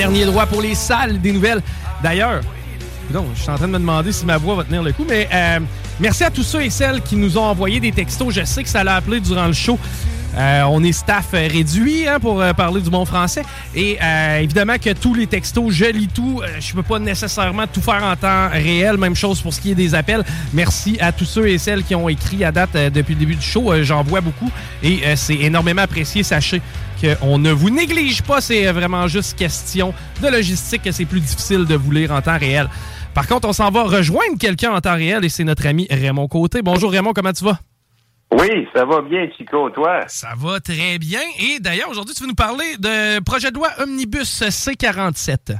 Dernier droit pour les salles des nouvelles. D'ailleurs, je suis en train de me demander si ma voix va tenir le coup, mais euh, merci à tous ceux et celles qui nous ont envoyé des textos. Je sais que ça l'a appelé durant le show. Euh, on est staff euh, réduit hein, pour parler du bon français. Et évidemment que tous les textos, je lis tout. Je peux pas nécessairement tout faire en temps réel. Même chose pour ce qui est des appels. Merci à tous ceux et celles qui ont écrit à date depuis le début du show. J'en vois beaucoup et c'est énormément apprécié. Sachez qu'on ne vous néglige pas. C'est vraiment juste question de logistique que c'est plus difficile de vous lire en temps réel. Par contre, on s'en va rejoindre quelqu'un en temps réel et c'est notre ami Raymond Côté. Bonjour Raymond, comment tu vas? Oui, ça va bien, Chico, toi? Ça va très bien. Et d'ailleurs, aujourd'hui, tu veux nous parler de projet de loi Omnibus C47.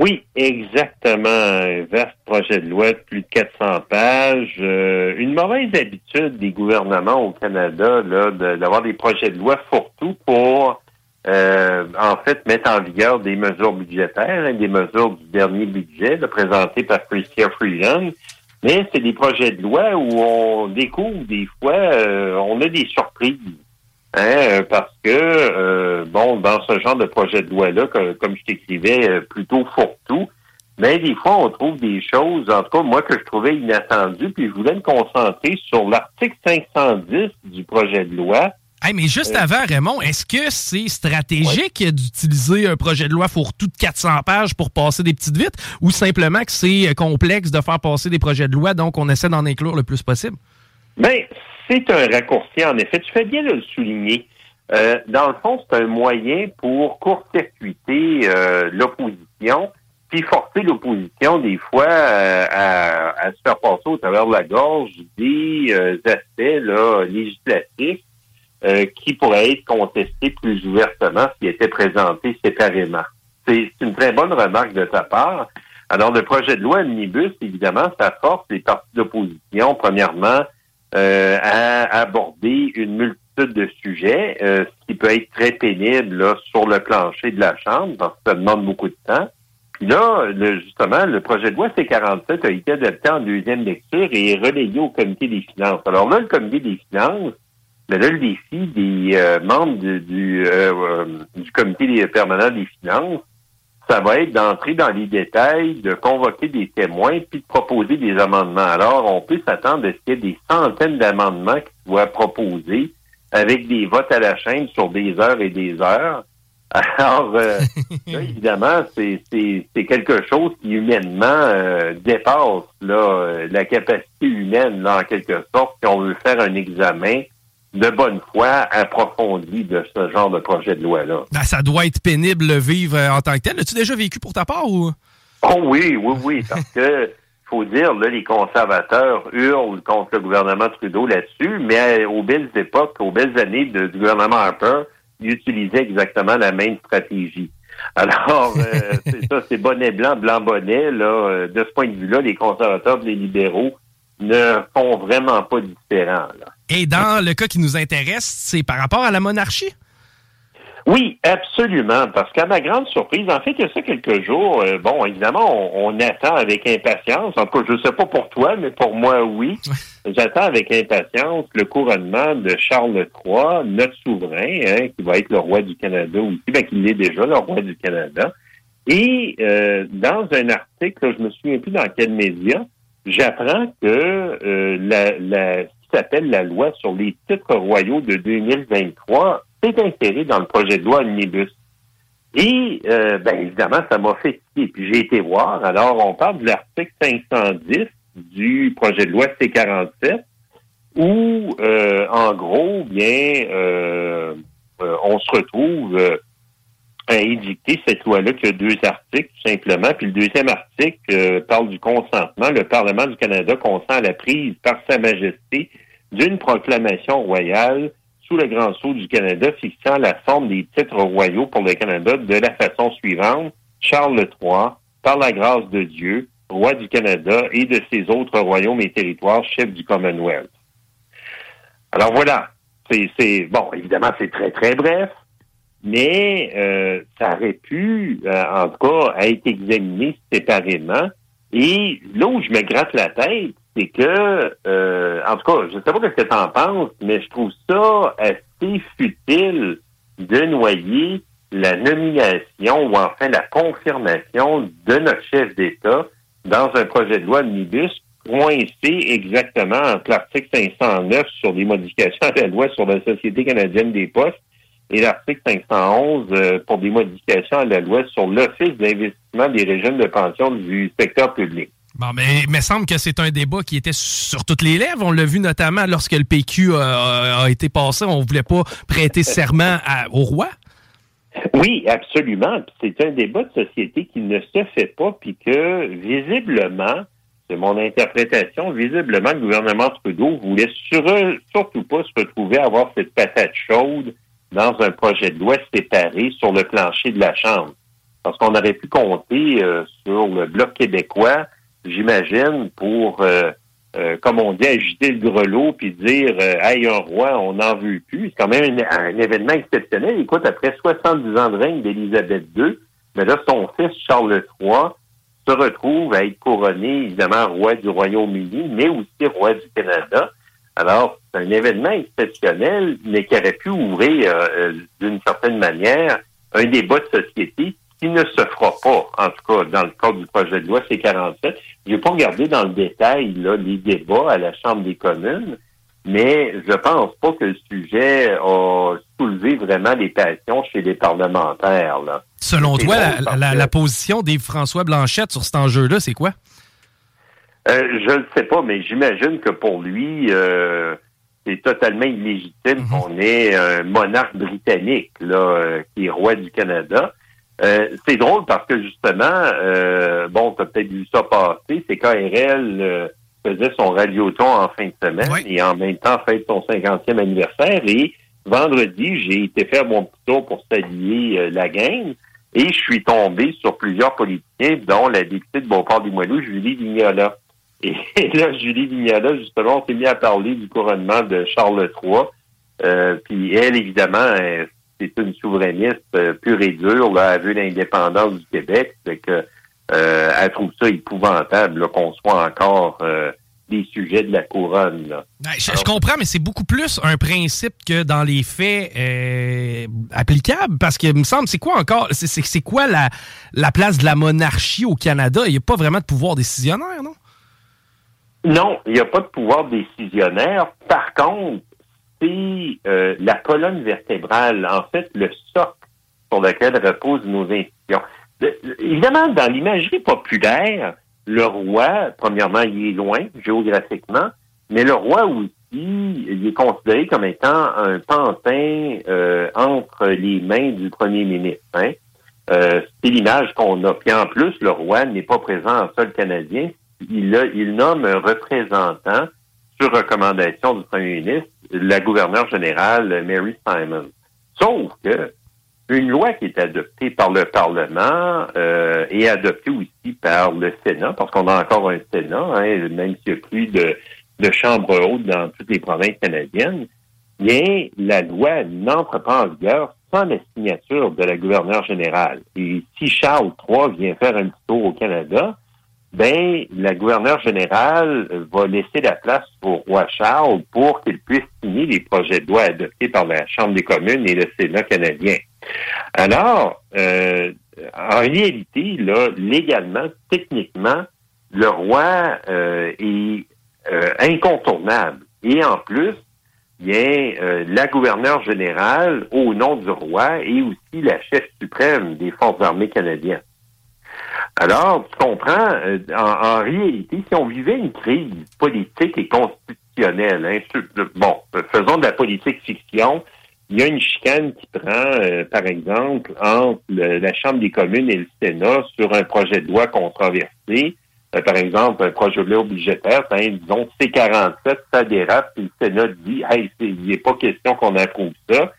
Oui, exactement. Un vaste projet de loi de plus de 400 pages. Euh, une mauvaise habitude des gouvernements au Canada là, d'avoir des projets de loi fourre-tout pour, euh, en fait, mettre en vigueur des mesures budgétaires, hein, des mesures du dernier budget là, présenté par Chrystia Freeland. Mais c'est des projets de loi où on découvre des fois, euh, on a des surprises. Hein, euh, parce que, euh, bon, dans ce genre de projet de loi-là, comme je t'écrivais, euh, plutôt fourre-tout, mais des fois, on trouve des choses, en tout cas, moi, que je trouvais inattendues, puis je voulais me concentrer sur l'article 510 du projet de loi. Hey, mais juste Euh, avant, Raymond, est-ce que c'est stratégique d'utiliser un projet de loi fourre-tout de 400 pages pour passer des petites vites ou simplement que c'est complexe de faire passer des projets de loi, donc on essaie d'en inclure le plus possible? Ben, c'est un raccourci, en effet. Tu fais bien de le souligner. Euh, dans le fond, c'est un moyen pour court-circuiter euh, l'opposition, puis forcer l'opposition, des fois, euh, à, à se faire passer au travers de la gorge des euh, aspects là, législatifs euh, qui pourraient être contestés plus ouvertement s'ils étaient présentés séparément. C'est c'est une très bonne remarque de ta part. Alors, le projet de loi Omnibus, évidemment, ça force les partis d'opposition, premièrement, euh, à aborder une multitude de sujets, euh, ce qui peut être très pénible là, sur le plancher de la Chambre, parce que ça demande beaucoup de temps. Puis là, le- justement, le projet de loi C-47 a été adopté en deuxième lecture et est relayé au comité des finances. Alors là, le comité des finances, ben là, le défi des euh, membres du, du, euh, euh, du comité permanent des finances, ça va être d'entrer dans les détails, de convoquer des témoins, puis de proposer des amendements. Alors, on peut s'attendre à ce qu'il y ait des centaines d'amendements qui soient proposés avec des votes à la chaîne sur des heures et des heures. Alors, euh, là, évidemment, c'est quelque chose qui humainement euh, dépasse là, euh, la capacité humaine, là, en quelque sorte, si on veut faire un examen de bonne foi approfondi de ce genre de projet de loi-là. Ben, ça doit être pénible de vivre en tant que tel. As-tu déjà vécu pour ta part ou? Oh oui, oui, oui, parce que faut dire, là, les conservateurs hurlent contre le gouvernement Trudeau là-dessus, mais aux belles époques, aux belles années du gouvernement Harper, ils utilisaient exactement la même stratégie. Alors, euh, c'est ça, c'est bonnet blanc, blanc bonnet, là, euh, de ce point de vue-là, les conservateurs et les libéraux ne font vraiment pas différent. Là. Et dans le cas qui nous intéresse, c'est par rapport à la monarchie? Oui, absolument, parce qu'à ma grande surprise, en fait, il y a ça quelques jours, euh, bon, évidemment, on, attend avec impatience, en tout cas, je ne sais pas pour toi, mais pour moi, oui, j'attends avec impatience le couronnement de Charles III, notre souverain, hein, qui va être le roi du Canada aussi, bien qu'il est déjà le roi du Canada. Et euh, dans un article, je me souviens plus dans quel média, j'apprends que euh, la, s'appelle la loi sur les titres royaux de 2023 c'est inséré dans le projet de loi Omnibus. Et, euh, ben, évidemment, ça m'a fait Puis j'ai été voir. Alors, on parle de l'article 510 du projet de loi C-47, où, euh, en gros, bien, euh, on se retrouve à édicter cette loi-là qui a deux articles, tout simplement. Puis le deuxième article parle du consentement. Le Parlement du Canada consent à la prise par Sa Majesté d'une proclamation royale sous le Grand Sceau du Canada fixant la forme des titres royaux pour le Canada de la façon suivante. Charles III, par la grâce de Dieu, roi du Canada et de ses autres royaumes et territoires, chef du Commonwealth. Alors voilà, c'est bon, évidemment, c'est très, très bref, mais euh, ça aurait pu, euh, en tout cas, être examiné séparément. Et là où je me gratte la tête, c'est que, euh, en tout cas, je ne sais pas ce que tu en penses, mais je trouve ça assez futile de noyer la nomination ou enfin la confirmation de notre chef d'État dans un projet de loi omnibus coincé exactement entre l'article 509 sur les modifications à la loi sur la Société canadienne des postes et l'article 511 euh, pour des modifications à la loi sur l'Office d'investissement des régimes de pension du secteur public. Bon, mais il me semble que c'est un débat qui était sur toutes les lèvres. On l'a vu notamment lorsque le PQ a, été passé. On ne voulait pas prêter serment au roi. Oui, absolument. C'est un débat de société qui ne se fait pas, puis que visiblement, c'est mon interprétation, visiblement, le gouvernement Trudeau voulait surtout pas se retrouver à avoir cette patate chaude dans un projet de loi séparé sur le plancher de la Chambre. Parce qu'on aurait pu compter euh, sur le Bloc québécois j'imagine, pour, euh, euh, comme on dit, agiter le grelot puis dire euh, Hey, un roi, on n'en veut plus. C'est quand même un, événement exceptionnel. Écoute, après 70 ans de règne d'Élisabeth II, mais là, son fils Charles III se retrouve à être couronné, évidemment, roi du Royaume-Uni, mais aussi roi du Canada. Alors, c'est un événement exceptionnel, mais qui aurait pu ouvrir, d'une certaine manière, un débat de société qui ne se fera pas, en tout cas dans le cadre du projet de loi C-47. Je n'ai pas regardé dans le détail là, les débats à la Chambre des communes, mais je pense pas que le sujet a soulevé vraiment les passions chez les parlementaires. Là. Selon toi, la, position des François Blanchette sur cet enjeu-là, c'est quoi? Euh, je ne sais pas, mais j'imagine que pour lui, euh, c'est totalement illégitime mhm. qu'on ait un monarque britannique là, euh, qui est roi du Canada. Euh, c'est drôle parce que justement, euh, bon, tu as peut-être vu ça passer, c'est KRL euh, faisait son radioton en fin de semaine et en même temps fête son 50e anniversaire. Et vendredi, j'ai été faire mon petit tour pour saluer la gang et je suis tombé sur plusieurs politiciens, dont la députée de Beauport-des-Moelleux, Julie Vignola. Et, là, Julie Vignola, justement, on s'est mis à parler du couronnement de Charles III. puis elle, évidemment, c'est une souverainiste euh, pure et dure, là, elle veut l'indépendance du Québec, c'est que euh, elle trouve ça épouvantable qu'on soit encore euh, des sujets de la couronne. Je, comprends, mais c'est beaucoup plus un principe que dans les faits applicables, parce que me semble, c'est quoi encore, c'est quoi la, la place de la monarchie au Canada? Il n'y a pas vraiment de pouvoir décisionnaire, non? Non, il n'y a pas de pouvoir décisionnaire. Par contre, c'est euh, la colonne vertébrale, en fait, le socle sur lequel reposent nos institutions. évidemment, dans l'imagerie populaire, le roi, premièrement, il est loin géographiquement, mais le roi aussi, il est considéré comme étant un pantin euh, entre les mains du premier ministre. Hein. Euh, c'est l'image qu'on a. Puis en plus, le roi n'est pas présent en sol canadien. Il, il nomme un représentant sur recommandation du premier ministre, la gouverneure générale Mary Simon. Sauf que une loi qui est adoptée par le Parlement euh, et adoptée aussi par le Sénat, parce qu'on a encore un Sénat, hein, même s'il n'y a plus de, de chambre haute dans toutes les provinces canadiennes, bien, la loi n'entre pas en vigueur sans la signature de la gouverneure générale. Et si Charles III vient faire un petit tour au Canada, ben la gouverneure générale va laisser la place au roi Charles pour qu'il puisse signer les projets de loi adoptés par la Chambre des communes et le Sénat canadien. Alors, euh, en réalité, là, légalement, techniquement, le roi euh, est euh, incontournable. Et en plus, y a la gouverneure générale au nom du roi et aussi la chef suprême des forces armées canadiennes. Alors, tu comprends, euh, en, réalité, si on vivait une crise politique et constitutionnelle, hein, bon, faisons de la politique fiction, il y a une chicane qui prend, euh, par exemple, entre la Chambre des communes et le Sénat sur un projet de loi controversé, euh, par exemple, un projet de loi budgétaire, hein, disons C47, ça dérape, puis le Sénat dit, hey, il n'est pas question qu'on approuve ça.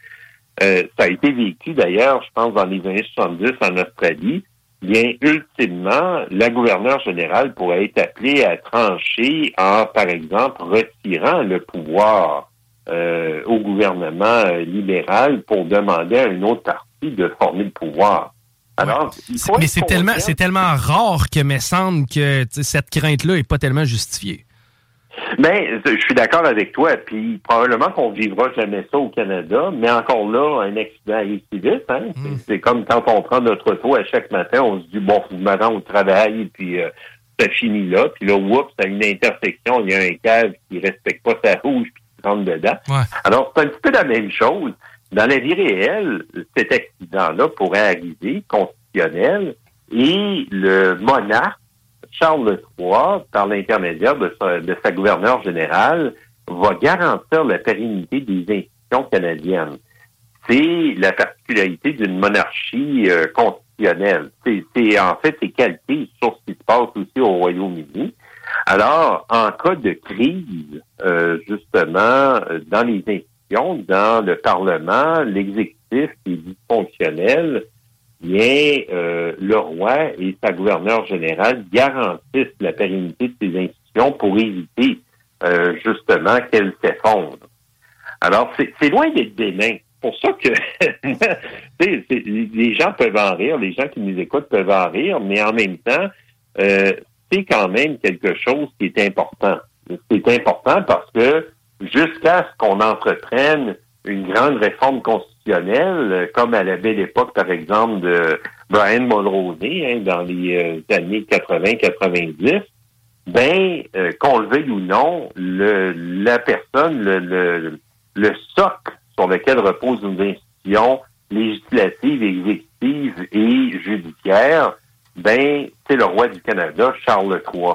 ça a été vécu d'ailleurs, je pense, dans les années 70 en Australie bien, ultimement, la gouverneure générale pourrait être appelée à trancher en, par exemple, retirant le pouvoir euh, au gouvernement euh, libéral pour demander à une autre partie de former le pouvoir. Alors, mais c'est tellement, c'est tellement rare que me semble que cette crainte-là est pas tellement justifiée. Ben, je suis d'accord avec toi. Puis probablement qu'on vivra jamais ça au Canada, mais encore là, un accident arrive si vite. Hein? Hmm. C'est comme quand on prend notre auto à chaque matin, on se dit bon, faut me rendre au travail, puis euh, ça finit là. Puis là, oups, à une intersection, il y a un cave qui respecte pas sa rouge puis qui rentre dedans. Alors, c'est un petit peu la même chose. Dans la vie réelle, cet accident-là pourrait arriver, constitutionnel, et le monarque Charles III, par l'intermédiaire de sa, gouverneure générale, va garantir la pérennité des institutions canadiennes. C'est la particularité d'une monarchie euh, constitutionnelle. C'est en fait c'est calqué sur ce qui se passe aussi au Royaume-Uni. Alors, en cas de crise, euh, justement, dans les institutions, dans le Parlement, l'exécutif est dysfonctionnel, bien, euh, le roi et sa gouverneure générale garantissent la pérennité de ces institutions pour éviter euh, justement qu'elles s'effondrent. Alors, c'est loin d'être bénin. pour ça que les gens peuvent en rire, les gens qui nous écoutent peuvent en rire, mais en même temps, euh, c'est quand même quelque chose qui est important. C'est important parce que jusqu'à ce qu'on entreprenne une grande réforme constitutionnelle, euh, comme à la belle époque, par exemple, de Brian Mulroney, hein, dans les euh, années 80-90, ben, euh, qu'on le veuille ou non, la personne, le socle sur lequel repose une institution législative, exécutive et judiciaire, ben, c'est le roi du Canada, Charles III.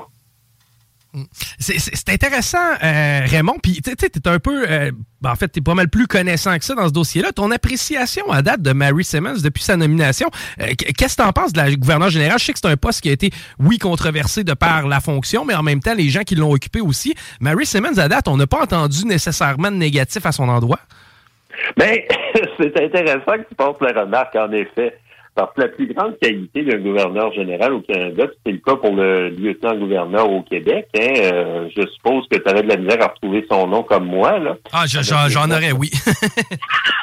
C'est intéressant, euh, Raymond. Puis, tu sais, un peu. Euh, ben, en fait, tu es pas mal plus connaissant que ça dans ce dossier-là. Ton appréciation à date de Mary Simmons depuis sa nomination, euh, qu'est-ce que tu en penses de la gouverneure générale? Je sais que c'est un poste qui a été, oui, controversé de par la fonction, mais en même temps, les gens qui l'ont occupé aussi. Mary Simmons, à date, on n'a pas entendu nécessairement de négatif à son endroit? Bien, c'est intéressant que tu penses la remarque, en effet. Parce que la plus grande qualité d'un gouverneur général au Canada, c'est le cas pour le lieutenant-gouverneur au Québec. Hein, euh, je suppose que tu avais de la misère à retrouver son nom comme moi. Là. Ah, j'en aurais, oui.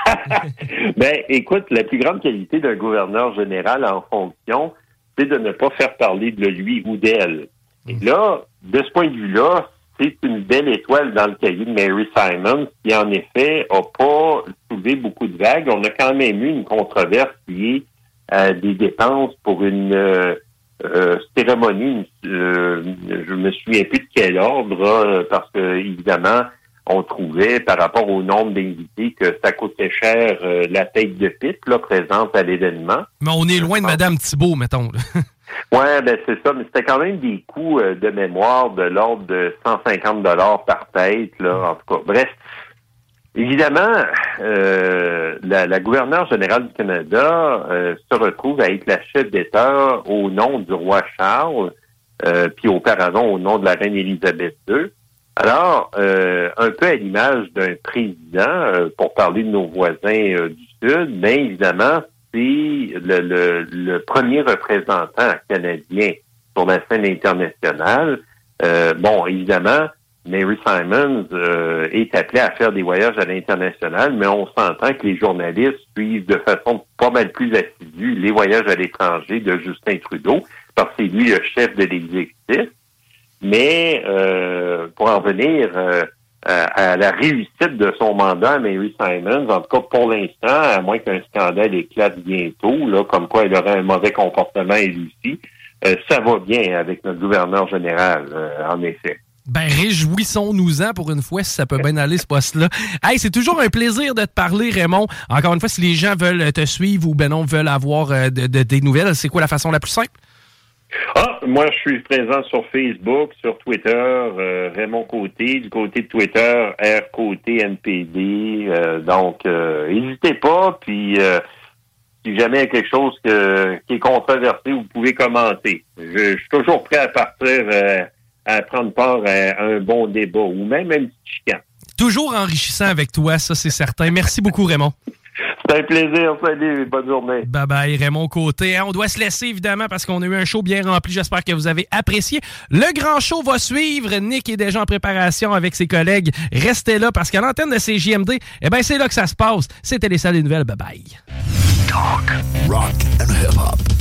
ben, écoute, la plus grande qualité d'un gouverneur général en fonction, c'est de ne pas faire parler de lui ou d'elle. Et là, de ce point de vue-là, c'est une belle étoile dans le cahier de Mary Simon, qui en effet a pas soulevé beaucoup de vagues. On a quand même eu une controverse qui est des dépenses pour une euh, euh, cérémonie, euh, je me souviens plus de quel ordre, parce que évidemment, on trouvait par rapport au nombre d'invités que ça coûtait cher euh, la tête de pipe là, présente à l'événement. Mais on est loin de Madame Thibault, mettons. ouais, ben c'est ça, mais c'était quand même des coûts euh, de mémoire de l'ordre de 150 dollars par tête, là, en tout cas. Bref, évidemment, euh, la, la, gouverneure générale du Canada se retrouve à être la chef d'État au nom du roi Charles, puis auparavant au nom de la reine Élisabeth II. Alors, euh, un peu à l'image d'un président, euh, pour parler de nos voisins euh, du Sud, bien évidemment, c'est le, le, premier représentant canadien sur la scène internationale. bon, évidemment, Mary Simons est appelée à faire des voyages à l'international, mais on s'entend que les journalistes suivent de façon pas mal plus assidue les voyages à l'étranger de Justin Trudeau, parce que c'est lui le chef de l'exécutif. Mais euh, pour en venir euh, à, la réussite de son mandat, Mary Simons, en tout cas pour l'instant, à moins qu'un scandale éclate bientôt, là, comme quoi elle aurait un mauvais comportement elle aussi, euh, ça va bien avec notre gouverneur général, en effet. Ben, réjouissons-nous-en pour une fois si ça peut bien aller ce poste-là. Hey, c'est toujours un plaisir de te parler, Raymond. Encore une fois, si les gens veulent te suivre ou ben non veulent avoir des nouvelles, c'est quoi la façon la plus simple? Ah, moi, je suis présent sur Facebook, sur Twitter, euh, Raymond Côté, du côté de Twitter, R Côté NPD. Euh, donc, euh, n'hésitez pas. Puis, si jamais il y a quelque chose qui est controversé, vous pouvez commenter. Je, suis toujours prêt à partir, à prendre part à, un bon débat ou même un petit chicane. Toujours enrichissant avec toi, ça c'est certain. Merci beaucoup, Raymond. C'est un plaisir. Salut, bonne journée. Bye bye, Raymond Côté. Hein, on doit se laisser, évidemment, parce qu'on a eu un show bien rempli. J'espère que vous avez apprécié. Le grand show va suivre. Nick est déjà en préparation avec ses collègues. Restez là, parce qu'à l'antenne de CJMD, eh ben, c'est là que ça se passe. C'était les salles des nouvelles. Bye bye. Talk, rock and hip-hop.